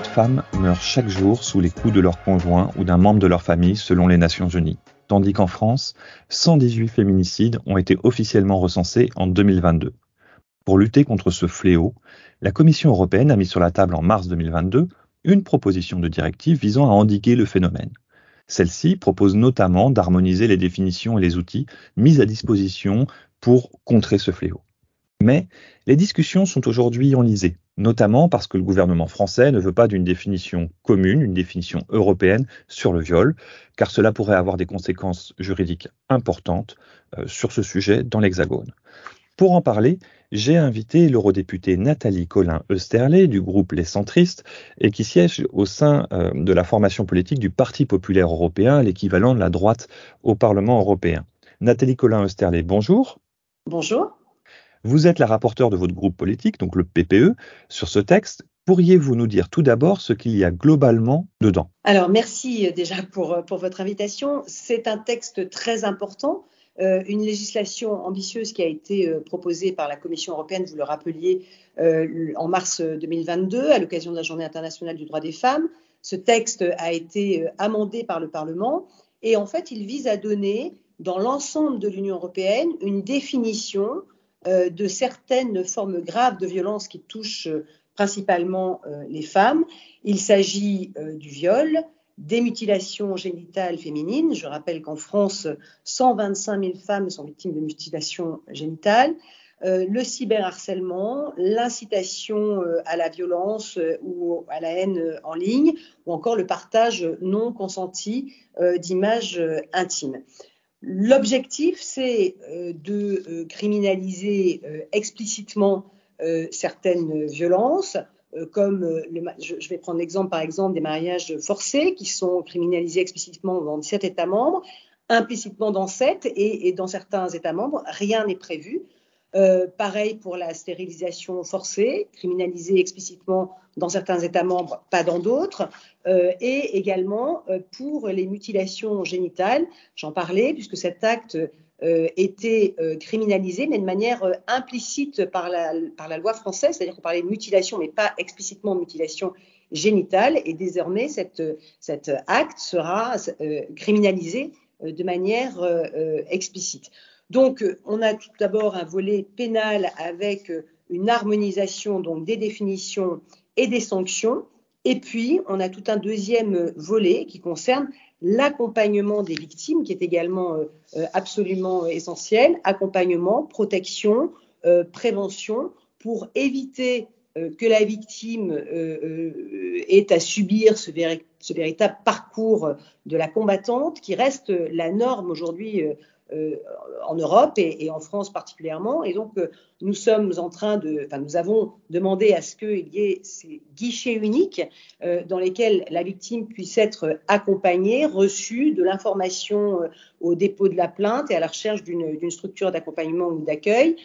En Europe, sept femmes meurent chaque jour sous les coups de leur conjoint ou d'un membre de leur famille selon les Nations Unies. Tandis qu'en France, 118 féminicides ont été officiellement recensés en 2022. Pour lutter contre ce fléau, la Commission européenne a mis sur la table en mars 2022 une proposition de directive visant à endiguer le phénomène. Celle-ci propose notamment d'harmoniser les définitions et les outils mis à disposition pour contrer ce fléau. Mais les discussions sont aujourd'hui enlisées, notamment parce que le gouvernement français ne veut pas d'une définition commune, une définition européenne sur le viol, car cela pourrait avoir des conséquences juridiques importantes euh, sur ce sujet dans l'Hexagone. Pour en parler, j'ai invité l'eurodéputée Nathalie Collin-Eusterlé du groupe Les Centristes et qui siège au sein euh, de la formation politique du Parti populaire européen, l'équivalent de la droite au Parlement européen. Nathalie Collin-Eusterlé, bonjour. Bonjour. Vous êtes la rapporteure de votre groupe politique, donc le PPE, sur ce texte. Pourriez-vous nous dire tout d'abord ce qu'il y a globalement dedans? Alors, merci euh, déjà pour, euh, pour votre invitation. C'est un texte très important, euh, une législation ambitieuse qui a été proposée par la Commission européenne, vous le rappeliez, en mars 2022, à l'occasion de la Journée internationale du droit des femmes. Ce texte a été amendé par le Parlement et en fait, il vise à donner dans l'ensemble de l'Union européenne une définition de certaines formes graves de violence qui touchent euh, principalement euh, les femmes. Il s'agit du viol, des mutilations génitales féminines. Je rappelle qu'en France, 125 000 femmes sont victimes de mutilations génitales. le cyberharcèlement, l'incitation à la violence ou à la haine en ligne, ou encore le partage non consenti d'images intimes. L'objectif, c'est euh, de euh, criminaliser euh, explicitement certaines violences, comme je vais prendre l'exemple par exemple des mariages forcés qui sont criminalisés explicitement dans 17 États membres, implicitement dans 7 et, et dans certains États membres, rien n'est prévu. Euh, pareil pour la stérilisation forcée, criminalisée explicitement dans certains États membres, pas dans d'autres, euh, et également euh, pour les mutilations génitales. J'en parlais puisque cet acte était criminalisé, mais de manière implicite par la, loi française, c'est-à-dire qu'on parlait de mutilation, mais pas explicitement de mutilation génitale, et désormais cet acte sera criminalisé de manière explicite. Donc, euh, on a tout d'abord un volet pénal avec euh, une harmonisation donc des définitions et des sanctions. Et puis, on a tout un deuxième euh, volet qui concerne l'accompagnement des victimes, qui est également absolument essentiel. Accompagnement, protection, prévention, pour éviter que la victime ait à subir ce, véritable parcours de la combattante, qui reste la norme aujourd'hui en Europe et, en France particulièrement. Et donc, euh, nous sommes en train de, enfin, nous avons demandé à ce qu'il y ait ces guichets uniques euh, dans lesquels la victime puisse être accompagnée, reçue de l'information au dépôt de la plainte et à la recherche d'une structure d'accompagnement ou d'accueil,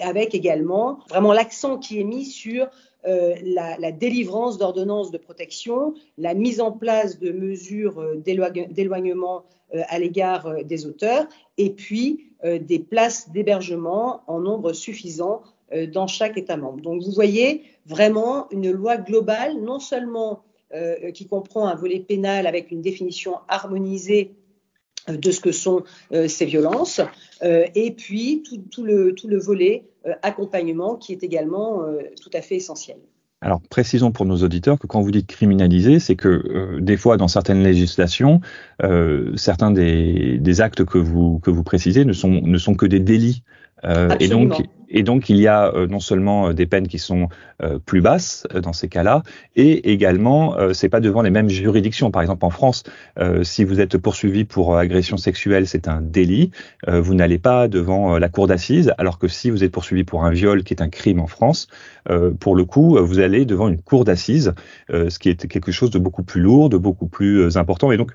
avec également vraiment l'accent qui est mis sur la, la, délivrance d'ordonnances de protection, la mise en place de mesures d'éloignement euh, à l'égard euh, des auteurs, et puis euh, des places d'hébergement en nombre suffisant dans chaque État membre. Donc vous voyez vraiment une loi globale, non seulement qui comprend un volet pénal avec une définition harmonisée de ce que sont ces violences, et puis tout, le, tout le volet accompagnement qui est également tout à fait essentiel. Alors précisons pour nos auditeurs que quand vous dites criminaliser, c'est que euh, des fois dans certaines législations, euh, certains des, des, actes que vous que vous précisez ne sont ne sont que des délits. Euh, et donc et donc, il y a euh, non seulement euh, des peines qui sont euh, plus basses dans ces cas-là, et également, c'est pas devant les mêmes juridictions. Par exemple, en France, si vous êtes poursuivi pour agression sexuelle, c'est un délit. vous n'allez pas devant la cour d'assises, alors que si vous êtes poursuivi pour un viol, qui est un crime en France, pour le coup, vous allez devant une cour d'assises, ce qui est quelque chose de beaucoup plus lourd, de beaucoup plus important, et donc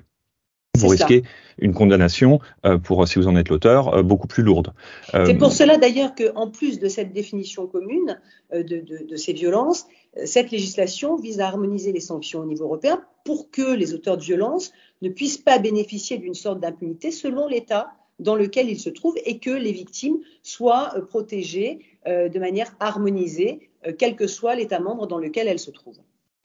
vous risquez une condamnation euh, pour, si vous en êtes l'auteur, euh, beaucoup plus lourde. Euh, C'est pour cela d'ailleurs qu'en plus de cette définition commune de, ces violences, cette législation vise à harmoniser les sanctions au niveau européen pour que les auteurs de violences ne puissent pas bénéficier d'une sorte d'impunité selon l'État dans lequel ils se trouvent et que les victimes soient protégées de manière harmonisée, quel que soit l'État membre dans lequel elles se trouvent.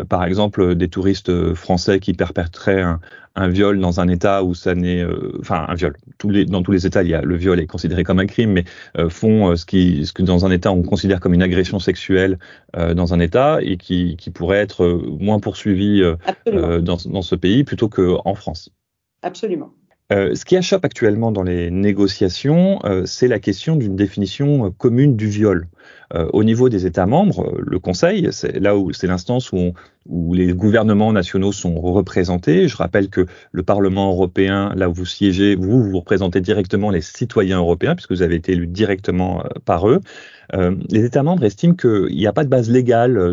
Par exemple, des touristes français qui perpétreraient un, un viol dans un État où ça n'est, euh, enfin un viol. Tous les, dans tous les États, il y a, le viol est considéré comme un crime, mais euh, font euh, ce, qui, ce que dans un État on considère comme une agression sexuelle dans un État et qui, qui pourrait être moins poursuivi dans, dans, ce pays plutôt qu'en France. Absolument. Euh, ce qui achoppe actuellement dans les négociations, euh, c'est la question d'une définition commune du viol. au niveau des États membres, le Conseil, c'est là où c'est l'instance où, les gouvernements nationaux sont représentés. Je rappelle que le Parlement européen, là où vous siégez, vous, vous représentez directement les citoyens européens, puisque vous avez été élus directement euh, par eux. Euh, les États membres estiment qu'il n'y a pas de base légale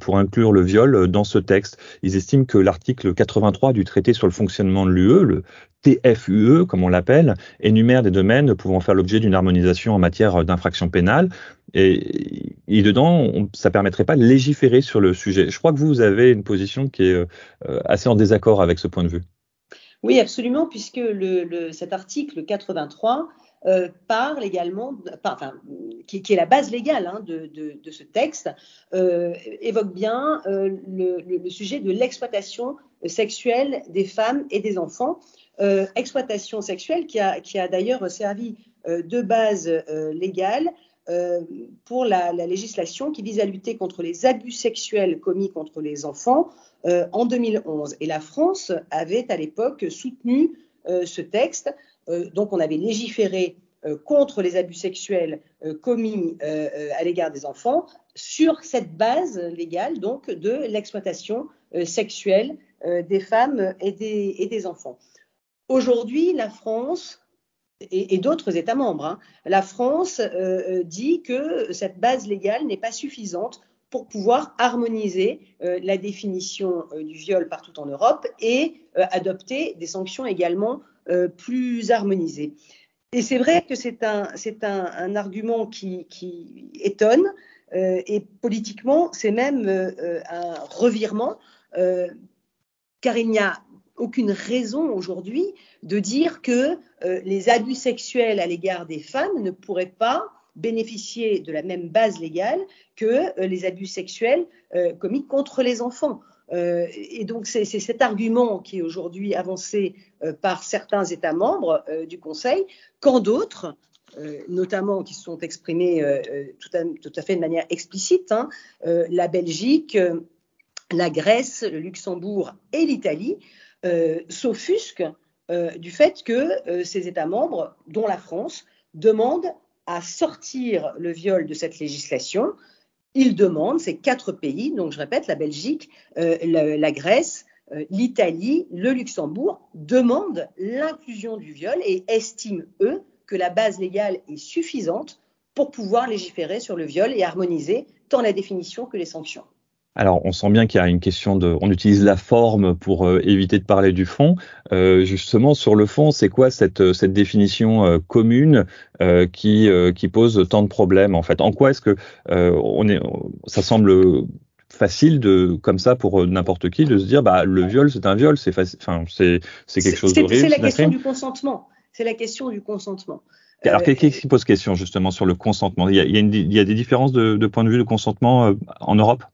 pour inclure le viol dans ce texte. Ils estiment que l'article 83 du traité sur le fonctionnement de l'UE, le TFUE, comme on l'appelle, énumère des domaines pouvant faire l'objet d'une harmonisation en matière d'infraction pénale. Et, et dedans, on, ça permettrait pas de légiférer sur le sujet. Je crois que vous avez une position qui est euh, assez en désaccord avec ce point de vue. Oui, absolument, puisque le, cet article 83 euh, également, enfin, qui, est la base légale hein, de, ce texte, euh, évoque bien euh, le, sujet de l'exploitation sexuelle des femmes et des enfants. Exploitation sexuelle qui a, qui a d'ailleurs servi de base légale pour la, législation qui vise à lutter contre les abus sexuels commis contre les enfants en 2011. Et la France avait à l'époque soutenu ce texte. Donc on avait légiféré contre les abus sexuels commis à l'égard des enfants sur cette base légale donc de l'exploitation sexuelle des femmes et des, enfants. Aujourd'hui, la France et, d'autres États membres. Hein. La France euh, euh, dit que cette base légale n'est pas suffisante pour pouvoir harmoniser euh, la définition du viol partout en Europe et adopter des sanctions également plus harmonisées. Et c'est vrai que c'est un, c'est un, argument qui, étonne et politiquement, c'est même un revirement car il n'y a aucune raison aujourd'hui de dire que euh, les abus sexuels à l'égard des femmes ne pourraient pas bénéficier de la même base légale que euh, les abus sexuels euh, commis contre les enfants. Et donc c'est cet argument qui est aujourd'hui avancé par certains États membres du Conseil, quand d'autres, notamment qui se sont exprimés tout à, fait de manière explicite, hein, la Belgique, la Grèce, le Luxembourg et l'Italie, s'offusquent euh, du fait que euh, ces États membres, dont la France, demandent à sortir le viol de cette législation. Ils demandent, ces quatre pays, donc je répète, la Belgique, euh, la, Grèce, l'Italie, le Luxembourg, demandent l'inclusion du viol et estiment, eux, que la base légale est suffisante pour pouvoir légiférer sur le viol et harmoniser tant la définition que les sanctions. Alors, on sent bien qu'il y a une question de, on utilise la forme pour euh, éviter de parler du fond. Euh, justement, sur le fond, c'est quoi cette, cette définition euh, commune qui, qui pose tant de problèmes en fait? En quoi est-ce que on est, ça semble facile de comme ça pour n'importe qui de se dire bah le viol c'est un viol c'est enfin c'est c'est quelque chose d'horrible c'est la question du consentement. C'est la question du consentement. Alors, qu'est-ce qui pose question justement sur le consentement? Il y a, il y a, il y a des différences de, de, point de vue de consentement en Europe?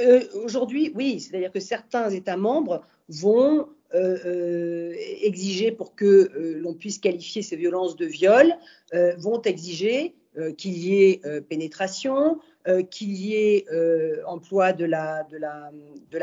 Euh, aujourd'hui, oui, c'est-à-dire que certains États membres vont euh, euh, exiger pour que l'on puisse qualifier ces violences de viol, vont exiger qu'il y ait pénétration, qu'il y ait emploi de la,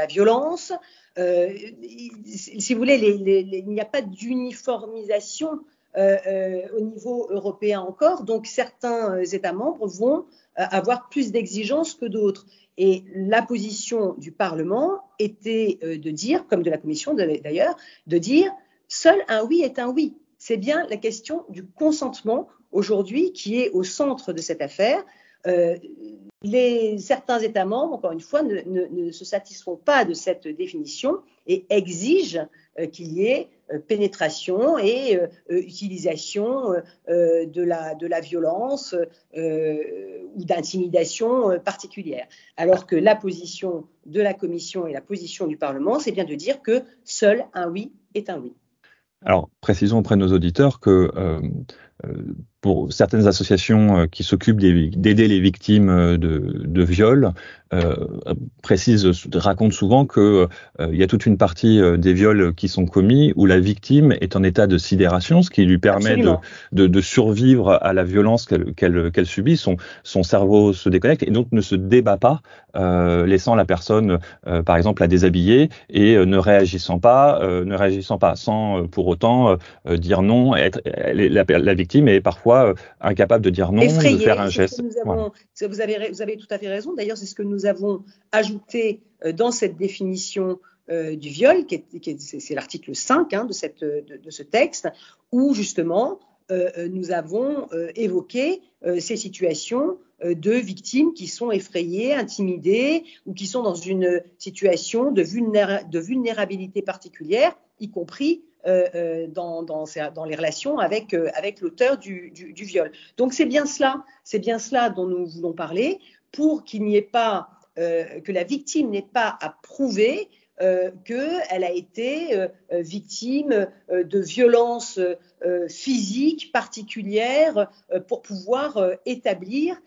violence. si vous voulez, il n'y a pas d'uniformisation au niveau européen encore, donc certains États membres vont avoir plus d'exigences que d'autres. Et la position du Parlement était euh, de dire, comme de la Commission d'ailleurs, de dire seul un oui est un oui. C'est bien la question du consentement aujourd'hui qui est au centre de cette affaire. Euh, les, certains États membres, encore une fois, ne, se satisfont pas de cette définition et exigent euh, qu'il y ait euh, pénétration et utilisation de, la, de la violence ou d'intimidation particulière. Alors que la position de la Commission et la position du Parlement, c'est bien de dire que seul un oui est un oui. Alors, précisons auprès de nos auditeurs que pour certaines associations qui s'occupent d'aider les victimes de, de viols, euh, précise, raconte souvent que euh, il y a toute une partie euh, des viols qui sont commis où la victime est en état de sidération, ce qui lui permet de, de, de, survivre à la violence qu'elle subit. Son, son cerveau se déconnecte et donc ne se débat pas, euh, laissant la personne, par exemple, la déshabiller et ne réagissant pas, ne réagissant pas, sans pour autant dire non. Être, la, la, victime est parfois incapable de dire non, de faire un geste. vous, avez, vous avez tout à fait raison. D'ailleurs, c'est ce que nous avons ajouté euh, dans cette définition euh, du viol, qui est, c'est l'article 5 hein, de, cette, de, ce texte, où justement euh, nous avons évoqué ces situations de victimes qui sont effrayées, intimidées ou qui sont dans une situation de, de vulnérabilité particulière, y compris dans, dans, dans, les relations avec, avec l'auteur du, viol. Donc c'est bien cela, c'est bien cela dont nous voulons parler pour qu'il n'y ait pas, euh, que la victime n'ait pas à prouver euh, qu'elle a été euh, victime de violences physiques particulières pour pouvoir établir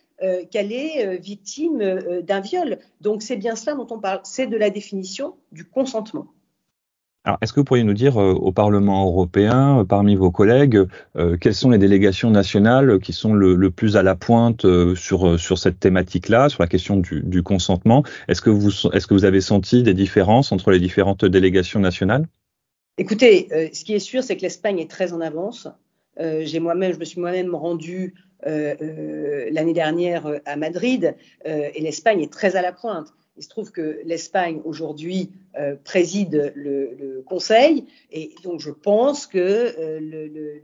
qu'elle est victime d'un viol. Donc c'est bien cela dont on parle, c'est de la définition du consentement. Alors, est-ce que vous pourriez nous dire euh, au Parlement européen, euh, parmi vos collègues, euh, quelles sont les délégations nationales qui sont le, plus à la pointe sur, sur cette thématique-là, sur la question du, consentement? Est-ce que, vous, est-ce que vous avez senti des différences entre les différentes délégations nationales? Écoutez, ce qui est sûr, c'est que l'Espagne est très en avance. j'ai moi-même, je me suis moi-même rendu l'année dernière à Madrid et l'Espagne est très à la pointe. Il se trouve que l'Espagne aujourd'hui euh, préside le, Conseil et donc je pense que euh,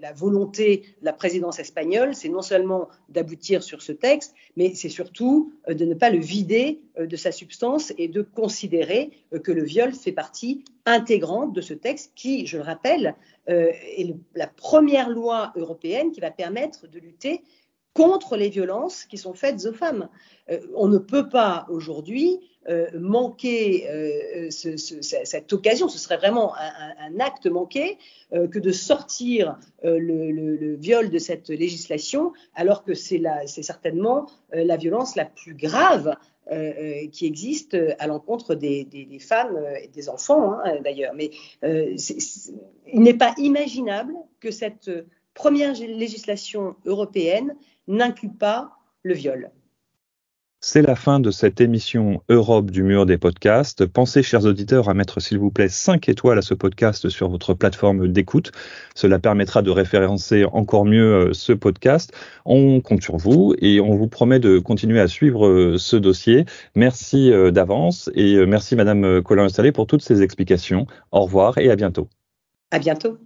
la volonté de la présidence espagnole, c'est non seulement d'aboutir sur ce texte, mais c'est surtout euh, de ne pas le vider de sa substance et de considérer que le viol fait partie intégrante de ce texte qui, je le rappelle, est la première loi européenne qui va permettre de lutter contre les violences qui sont faites aux femmes. Euh, on ne peut pas aujourd'hui euh, manquer euh, cette occasion, ce serait vraiment un, acte manqué que de sortir le, viol de cette législation, alors que c'est certainement la violence la plus grave qui existe à l'encontre des, femmes et des enfants hein, d'ailleurs. Mais il n'est pas imaginable que cette première législation européenne n'inclut pas le viol. C'est la fin de cette émission Europe du mur des podcasts. Pensez, chers auditeurs, à mettre s'il vous plaît 5 étoiles à ce podcast sur votre plateforme d'écoute. Cela permettra de référencer encore mieux euh, ce podcast. On compte sur vous et on vous promet de continuer à suivre euh, ce dossier. Merci euh, d'avance et merci Madame Colin-Installé pour toutes ces explications. Au revoir et à bientôt. À bientôt.